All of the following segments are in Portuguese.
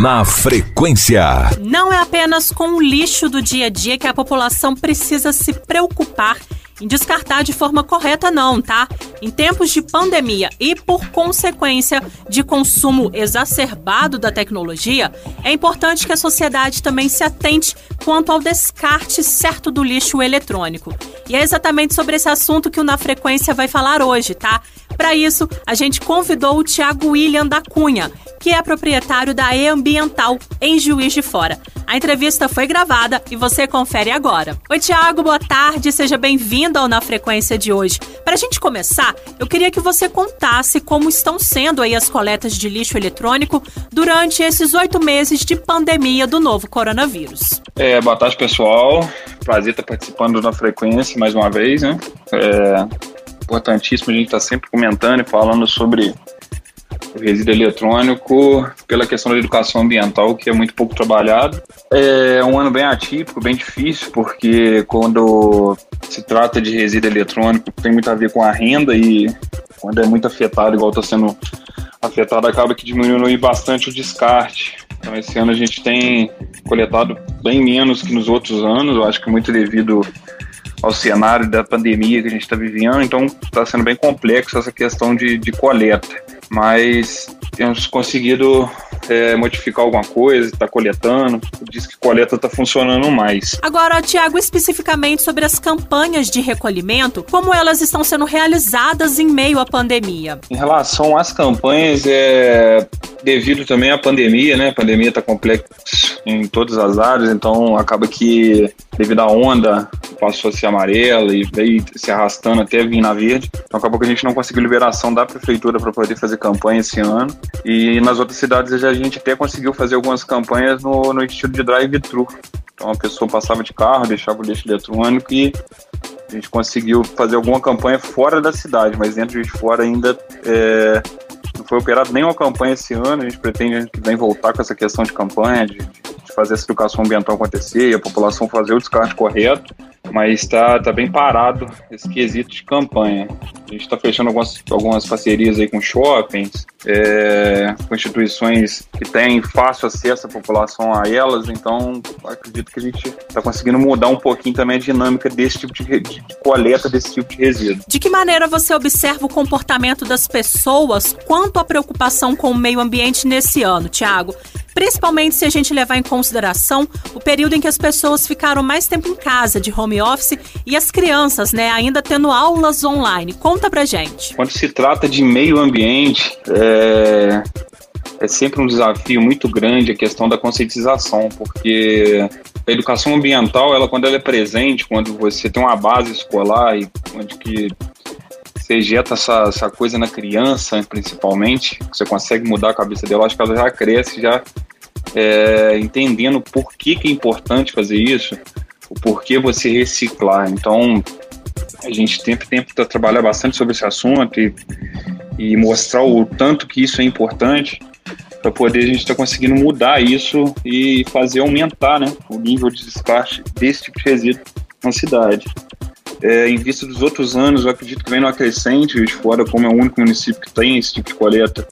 Na frequência. Não é apenas com o lixo do dia a dia que a população precisa se preocupar em descartar de forma correta, não, tá? Em tempos de pandemia e por consequência de consumo exacerbado da tecnologia, é importante que a sociedade também se atente quanto ao descarte certo do lixo eletrônico. E é exatamente sobre esse assunto que o Na Frequência vai falar hoje, tá? Para isso, a gente convidou o Tiago William da Cunha, que é proprietário da E Ambiental, em Juiz de Fora. A entrevista foi gravada e você confere agora. Oi, Tiago, boa tarde, seja bem-vindo ao Na Frequência de hoje. Para a gente começar, eu queria que você contasse como estão sendo aí as coletas de lixo eletrônico durante esses oito meses de pandemia do novo coronavírus. É, boa tarde, pessoal. Prazer estar participando Na Frequência mais uma vez, né? É importantíssimo a gente estar sempre comentando e falando sobre o resíduo eletrônico pela questão da educação ambiental, que é muito pouco trabalhado. É um ano bem atípico, bem difícil, porque quando se trata de resíduo eletrônico, tem muito a ver com a renda e quando é muito afetado, igual está sendo afetado, acaba que diminui bastante o descarte. Então, esse ano a gente tem coletado bem menos que nos outros anos, eu acho que muito devido ao cenário da pandemia que a gente está vivendo, então está sendo bem complexo essa questão de, de coleta mas temos conseguido é, modificar alguma coisa, está coletando, diz que coleta está funcionando mais. Agora, Tiago, especificamente sobre as campanhas de recolhimento, como elas estão sendo realizadas em meio à pandemia? Em relação às campanhas, é devido também à pandemia, né? A pandemia está complexa em todas as áreas, então acaba que devido à onda passou a ser amarela e veio se arrastando até vir na verde. Então acabou que a gente não conseguiu liberação da prefeitura para poder fazer campanha esse ano. E nas outras cidades a gente até conseguiu fazer algumas campanhas no, no estilo de drive-thru. Então a pessoa passava de carro, deixava o lixo eletrônico e a gente conseguiu fazer alguma campanha fora da cidade, mas dentro de fora ainda é, não foi operado nenhuma campanha esse ano. A gente pretende que vem voltar com essa questão de campanha, de, de fazer essa educação ambiental acontecer e a população fazer o descarte correto mas está tá bem parado esse quesito de campanha. A gente está fechando algumas, algumas parcerias aí com shoppings, é, com instituições que têm fácil acesso à população a elas, então acredito que a gente está conseguindo mudar um pouquinho também a dinâmica desse tipo de, de, coleta desse tipo de resíduo. De que maneira você observa o comportamento das pessoas quanto à preocupação com o meio ambiente nesse ano, Tiago? principalmente se a gente levar em consideração o período em que as pessoas ficaram mais tempo em casa, de home office, e as crianças, né, ainda tendo aulas online. Conta pra gente. Quando se trata de meio ambiente, é, é sempre um desafio muito grande a questão da conscientização, porque a educação ambiental, ela quando ela é presente, quando você tem uma base escolar e onde que você injeta essa, essa coisa na criança, principalmente, você consegue mudar a cabeça dela, acho que ela já cresce já é, entendendo por que, que é importante fazer isso, o porquê você reciclar. Então, a gente sempre tenta trabalhar bastante sobre esse assunto e, e mostrar o tanto que isso é importante para poder a gente estar tá conseguindo mudar isso e fazer aumentar né, o nível de descarte desse tipo de resíduo na cidade. É, em vista dos outros anos, eu acredito que vem no crescente, de Fora, como é o único município que tem esse tipo de coleta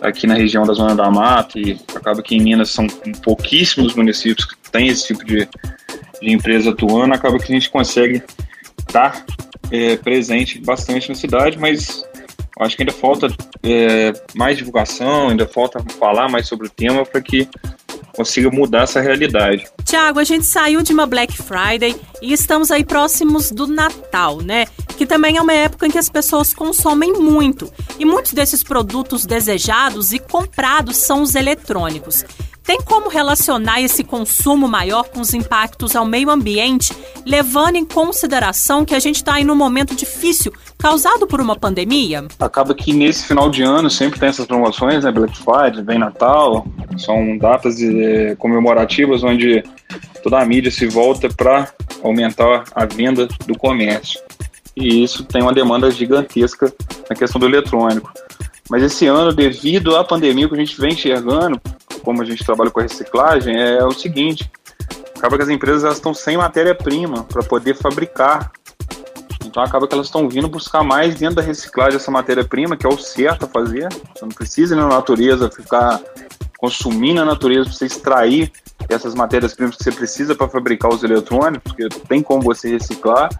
aqui na região da Zona da Mata, e acaba que em Minas são pouquíssimos municípios que têm esse tipo de, de empresa atuando, acaba que a gente consegue estar é, presente bastante na cidade, mas acho que ainda falta é, mais divulgação, ainda falta falar mais sobre o tema para que consiga mudar essa realidade. Tiago, a gente saiu de uma Black Friday e estamos aí próximos do Natal, né? Que também é uma época em que as pessoas consomem muito. E muitos desses produtos desejados e comprados são os eletrônicos. Tem como relacionar esse consumo maior com os impactos ao meio ambiente, levando em consideração que a gente está em um momento difícil causado por uma pandemia? Acaba que nesse final de ano sempre tem essas promoções, né? Black Friday, vem Natal, são datas eh, comemorativas onde toda a mídia se volta para aumentar a venda do comércio. E isso tem uma demanda gigantesca na questão do eletrônico. Mas esse ano, devido à pandemia que a gente vem enxergando, como a gente trabalha com a reciclagem, é o seguinte: acaba que as empresas elas estão sem matéria-prima para poder fabricar. Então acaba que elas estão vindo buscar mais dentro da reciclagem essa matéria-prima, que é o certo a fazer. Você não precisa ir na natureza ficar consumir na natureza, para você extrair essas matérias-primas que você precisa para fabricar os eletrônicos, porque tem como você reciclar.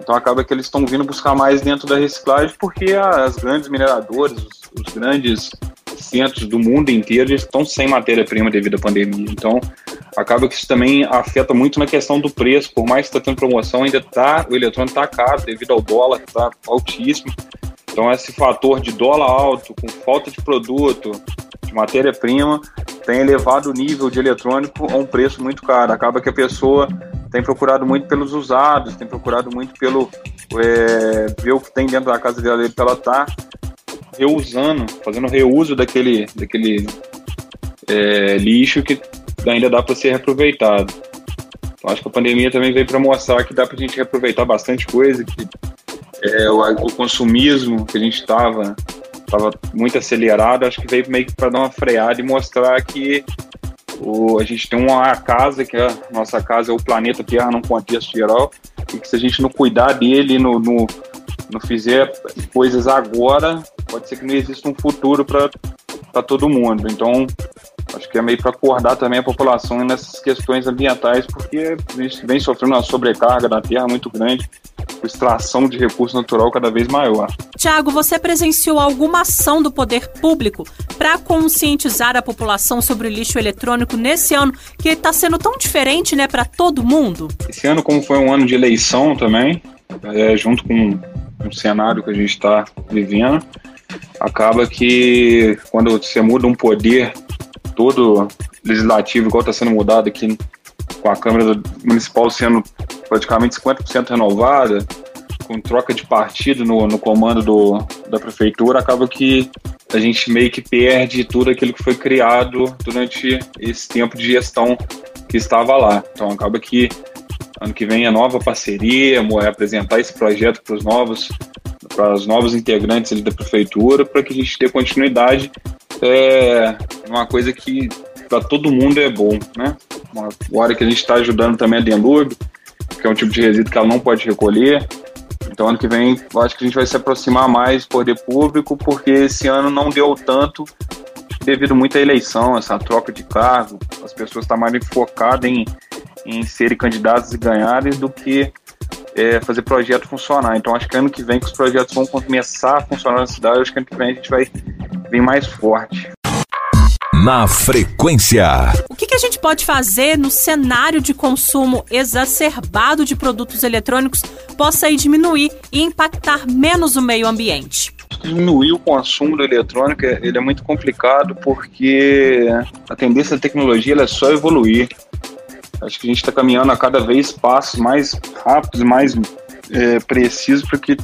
Então acaba que eles estão vindo buscar mais dentro da reciclagem, porque as grandes mineradoras, os grandes centros do mundo inteiro estão sem matéria-prima devido à pandemia. Então, acaba que isso também afeta muito na questão do preço. Por mais que está tendo promoção, ainda tá, o eletrônico está caro devido ao dólar, está altíssimo. Então, esse fator de dólar alto, com falta de produto, de matéria-prima, tem elevado o nível de eletrônico a um preço muito caro. Acaba que a pessoa tem procurado muito pelos usados, tem procurado muito pelo é, ver o que tem dentro da casa dela para ela tá reusando, fazendo reuso daquele, daquele é, lixo que ainda dá para ser reaproveitado. Então, acho que a pandemia também veio para mostrar que dá para a gente reaproveitar bastante coisa, que é, o, o, consumismo que a gente estava tava muito acelerado, acho que veio meio que para dar uma freada e mostrar que o, a gente tem uma casa, que é a nossa casa é o planeta Terra num contexto geral, e que se a gente não cuidar dele, no, no, não fizer coisas agora, pode ser que não exista um futuro para todo mundo. Então, acho que é meio para acordar também a população nessas questões ambientais, porque a gente vem sofrendo uma sobrecarga da terra muito grande, com extração de recurso natural cada vez maior. Tiago, você presenciou alguma ação do poder público para conscientizar a população sobre o lixo eletrônico nesse ano, que está sendo tão diferente né, para todo mundo? Esse ano, como foi um ano de eleição também, é, junto com um cenário que a gente está vivendo, acaba que quando você muda um poder todo legislativo, igual está sendo mudado aqui com a Câmara Municipal sendo praticamente 50% renovada, com troca de partido no, no comando do, da prefeitura, acaba que a gente meio que perde tudo aquilo que foi criado durante esse tempo de gestão que estava lá. Então acaba que ano que vem é nova parceria, é apresentar esse projeto para os novos para os novos integrantes da prefeitura, para que a gente dê continuidade. É uma coisa que para todo mundo é bom, né? Agora que a gente está ajudando também a Denlub, que é um tipo de resíduo que ela não pode recolher. Então, ano que vem, eu acho que a gente vai se aproximar mais do poder público, porque esse ano não deu tanto, devido muito à eleição, essa troca de cargo, as pessoas estão mais focadas em, em serem candidatos e ganharem do que é, fazer projeto funcionar. Então acho que ano que vem que os projetos vão começar a funcionar na cidade, acho que ano que vem a gente vai vir mais forte. Na frequência. O que, que, a gente pode fazer no cenário de consumo exacerbado de produtos eletrônicos possa aí diminuir e impactar menos o meio ambiente? Diminuir o consumo do eletrônico ele é muito complicado porque a tendência da tecnologia é só evoluir. Acho que a gente está caminhando a cada vez passos mais rápidos mais é, precisos para que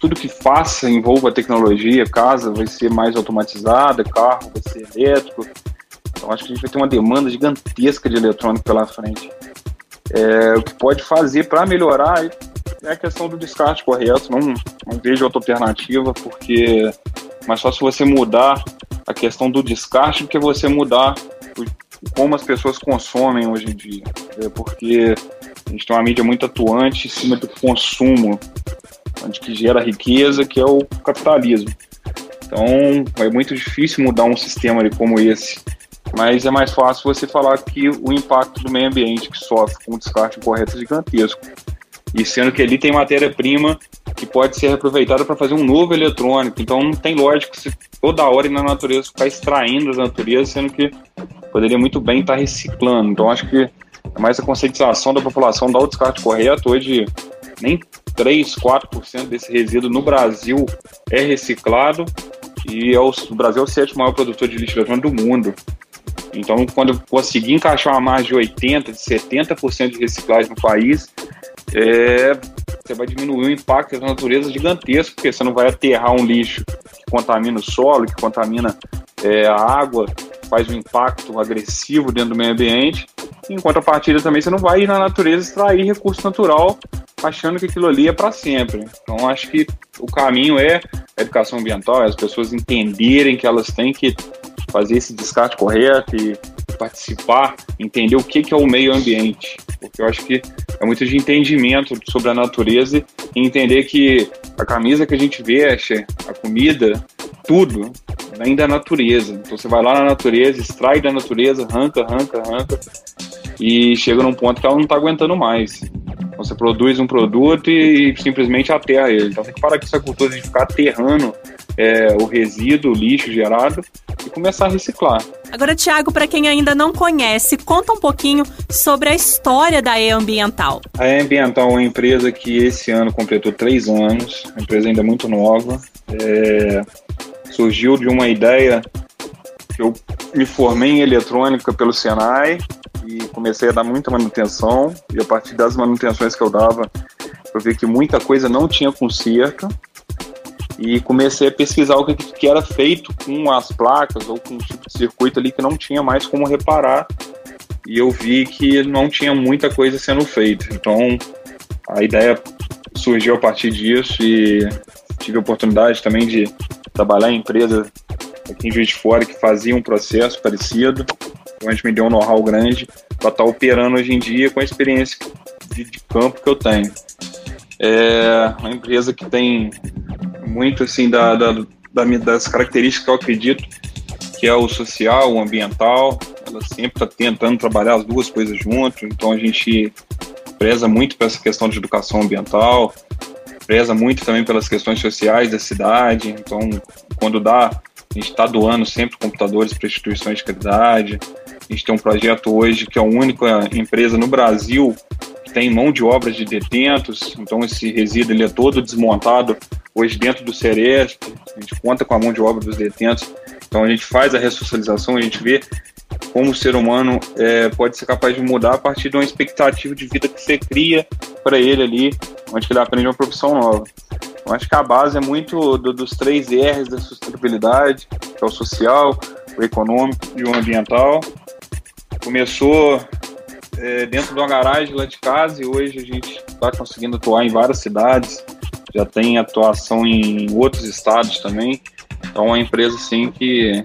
tudo que faça envolva tecnologia, casa vai ser mais automatizada, carro vai ser elétrico. Então acho que a gente vai ter uma demanda gigantesca de eletrônico pela frente. É, o que pode fazer para melhorar é a questão do descarte correto. Não, não vejo outra alternativa, porque mais fácil você mudar a questão do descarte do que você mudar como as pessoas consomem hoje em dia. É porque a gente tem uma mídia muito atuante em cima do consumo, onde que gera riqueza, que é o capitalismo. Então é muito difícil mudar um sistema como esse. Mas é mais fácil você falar que o impacto do meio ambiente que sofre com o descarte incorreto é gigantesco. E sendo que ali tem matéria-prima que pode ser aproveitada para fazer um novo eletrônico. Então não tem lógica se toda hora na natureza ficar extraindo da natureza, sendo que poderia muito bem estar tá reciclando. Então acho que é mais a conscientização da população dar o descarte correto. Hoje nem 3, 4% desse resíduo no Brasil é reciclado e é o, o Brasil é o sétimo maior produtor de lixo eletrônico do mundo. Então, quando eu conseguir encaixar margem de 80%, de 70% de reciclagem no país, é, você vai diminuir o impacto da natureza gigantesco, porque você não vai aterrar um lixo que contamina o solo, que contamina é, a água, faz um impacto agressivo dentro do meio ambiente. Em contrapartida, também você não vai ir na natureza extrair recurso natural achando que aquilo ali é para sempre. Então, acho que o caminho é a educação ambiental, é as pessoas entenderem que elas têm que fazer esse descarte correto e participar, entender o que, que é o meio ambiente. Porque eu acho que é muito de entendimento sobre a natureza e entender que a camisa que a gente veste, a comida, tudo vem da natureza. Então você vai lá na natureza, extrai da natureza, arranca, arranca, arranca, e chega num ponto que ela não está aguentando mais. Então você produz um produto e, e simplesmente aterra ele. Então tem que parar com essa cultura de ficar aterrando é, o resíduo, o lixo gerado e começar a reciclar. Agora, Tiago, para quem ainda não conhece, conta um pouquinho sobre a história da E Ambiental. A E Ambiental é uma empresa que esse ano completou três anos, uma empresa ainda muito nova. É, surgiu de uma ideia que eu me formei em eletrônica pelo Senai e comecei a dar muita manutenção. E a partir das manutenções que eu dava, eu vi que muita coisa não tinha conserto e comecei a pesquisar o que, que era feito com as placas ou com um tipo de circuito ali que não tinha mais como reparar e eu vi que não tinha muita coisa sendo feita. Então a ideia surgiu a partir disso e tive a oportunidade também de trabalhar em empresa aqui em Juiz de Fora que fazia um processo parecido, onde me deu um know-how grande para estar tá operando hoje em dia com a experiência de, de campo que eu tenho. É uma empresa que tem muito assim da, da, da, das características que eu acredito que é o social, o ambiental. Ela sempre está tentando trabalhar as duas coisas junto. Então a gente preza muito por essa questão de educação ambiental, preza muito também pelas questões sociais da cidade. Então, quando dá, a gente está doando sempre computadores para instituições de caridade. A gente tem um projeto hoje que é a única empresa no Brasil tem mão de obra de detentos, então esse resíduo ele é todo desmontado hoje dentro do Ceresp, a gente conta com a mão de obra dos detentos, então a gente faz a ressocialização, a gente vê como o ser humano é, pode ser capaz de mudar a partir de uma expectativa de vida que você cria para ele ali, onde ele aprende uma profissão nova. Eu acho que a base é muito do, dos três R's da sustentabilidade, que é o social, o econômico e o ambiental. Começou é, dentro de uma garagem lá de casa e hoje a gente está conseguindo atuar em várias cidades, já tem atuação em outros estados também. Então é uma empresa assim que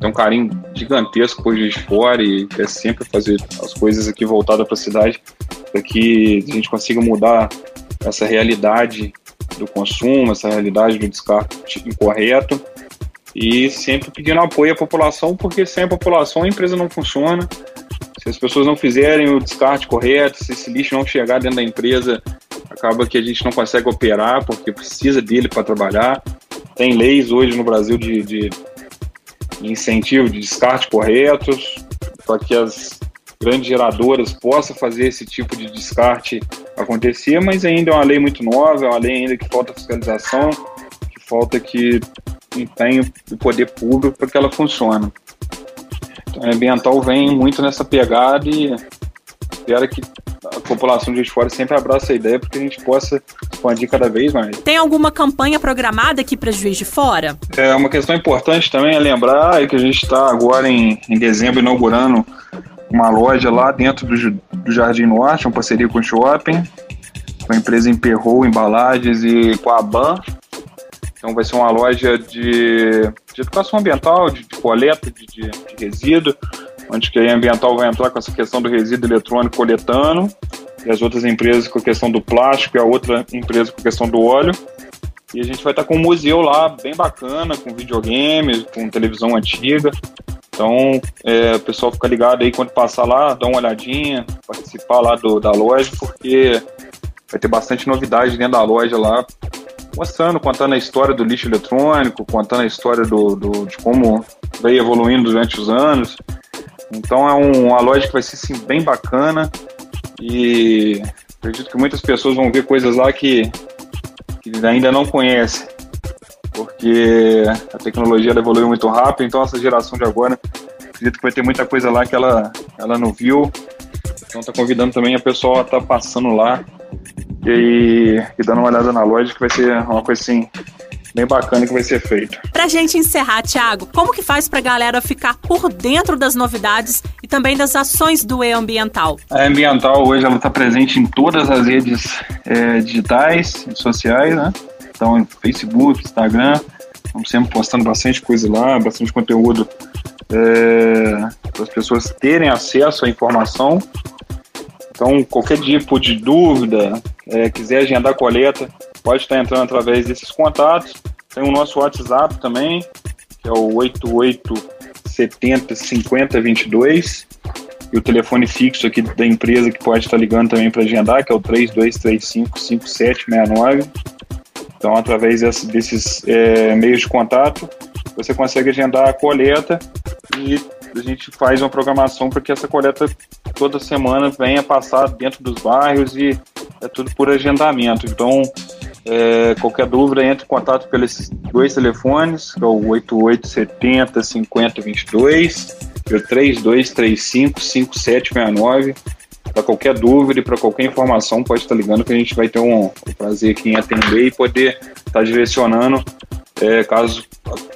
tem um carinho gigantesco por Juiz de Fora e quer sempre fazer as coisas aqui voltadas para a cidade para que a gente consiga mudar essa realidade do consumo, essa realidade do descarte incorreto e sempre pedindo apoio à população, porque sem a população a empresa não funciona, se as pessoas não fizerem o descarte correto, se esse lixo não chegar dentro da empresa, acaba que a gente não consegue operar porque precisa dele para trabalhar. Tem leis hoje no Brasil de, de, incentivo de descarte corretos para que as grandes geradoras possam fazer esse tipo de descarte acontecer, mas ainda é uma lei muito nova, é uma lei ainda que falta fiscalização, que falta que empenho do poder público para que ela funcione. Então, a ambiental vem muito nessa pegada e espero que a população de fora sempre abraça a ideia porque a gente possa expandir cada vez mais. Tem alguma campanha programada aqui para Juiz de Fora? É uma questão importante também é lembrar é que a gente está agora em, em dezembro inaugurando uma loja lá dentro do, do Jardim Norte, uma parceria com o Shopping, com a empresa Emperrou Embalagens e com a BAN. Então vai ser uma loja de, de educação ambiental, de, de coleta de, de, de resíduo, onde que a ambiental vai entrar com essa questão do resíduo eletrônico coletando, e as outras empresas com a questão do plástico, e a outra empresa com a questão do óleo. E a gente vai estar com um museu lá bem bacana, com videogames, com televisão antiga. Então, é, o pessoal fica ligado aí quando passar lá, dá uma olhadinha, participar lá do, da loja, porque vai ter bastante novidade dentro da loja lá, mostrando, contando a história do lixo eletrônico, contando a história do, do de como veio evoluindo durante os anos. Então é um, uma loja que vai ser sim, bem bacana e acredito que muitas pessoas vão ver coisas lá que, que ainda não conhecem, porque a tecnologia evoluiu muito rápido, então essa geração de agora acredito que vai ter muita coisa lá que ela, ela não viu. Então tá convidando também a pessoa a estar tá passando lá e, e dando uma olhada na loja, que vai ser uma coisa assim bem bacana que vai ser feito. Pra gente encerrar, Thiago, como que faz pra galera ficar por dentro das novidades e também das ações do E-Ambiental? A E-Ambiental hoje ela está presente em todas as redes é, digitais e sociais, né? Então, Facebook, Instagram, estamos sempre postando bastante coisa lá, bastante conteúdo é, para as pessoas terem acesso à informação então, qualquer tipo de dúvida, é, quiser agendar coleta, pode estar entrando através desses contatos. Tem o nosso WhatsApp também, que é o 8870 5022. E o telefone fixo aqui da empresa que pode estar ligando também para agendar, que é o 3235 5769. Então, através desses é, meios de contato, você consegue agendar a coleta e a gente faz uma programação para que essa coleta toda semana venha passar dentro dos bairros e é tudo por agendamento. Então, é, qualquer dúvida, entre em contato pelos dois telefones, que é o 8870 5022 e o 3235 5769. Para qualquer dúvida e para qualquer informação, pode estar ligando que a gente vai ter um, um prazer aqui em atender e poder estar direcionando é, caso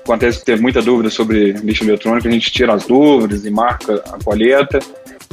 aconteça ter muita dúvida sobre lixo eletrônico, a gente tira as dúvidas e marca a coleta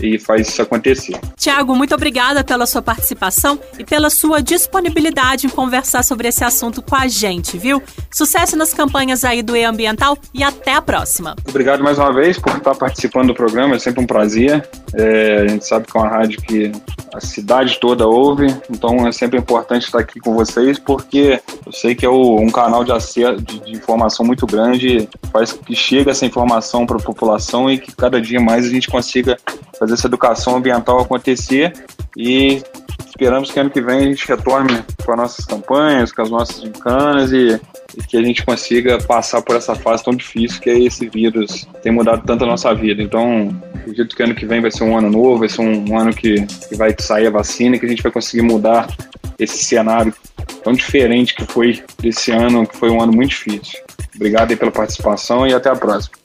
e faz isso acontecer. Tiago, muito obrigada pela sua participação e pela sua disponibilidade em conversar sobre esse assunto com a gente, viu? Sucesso nas campanhas aí do E-Ambiental e até a próxima. Obrigado mais uma vez por estar participando do programa, é sempre um prazer. É, a gente sabe que é uma rádio que a cidade toda ouve, então é sempre importante estar aqui com vocês, porque eu sei que é o, um canal de, acesso, de, de informação muito grande, faz que chegue essa informação para a população e que cada dia mais a gente consiga fazer essa educação ambiental acontecer e esperamos que ano que vem a gente retorne com as nossas campanhas, com as nossas gincanas e, e, que a gente consiga passar por essa fase tão difícil que é esse vírus tem mudado tanto a nossa vida. Então, acredito que ano que vem vai ser um ano novo, vai ser um, ano que, que vai sair a vacina e que a gente vai conseguir mudar esse cenário tão diferente que foi desse ano, que foi um ano muito difícil. Obrigado pela participação e até a próxima.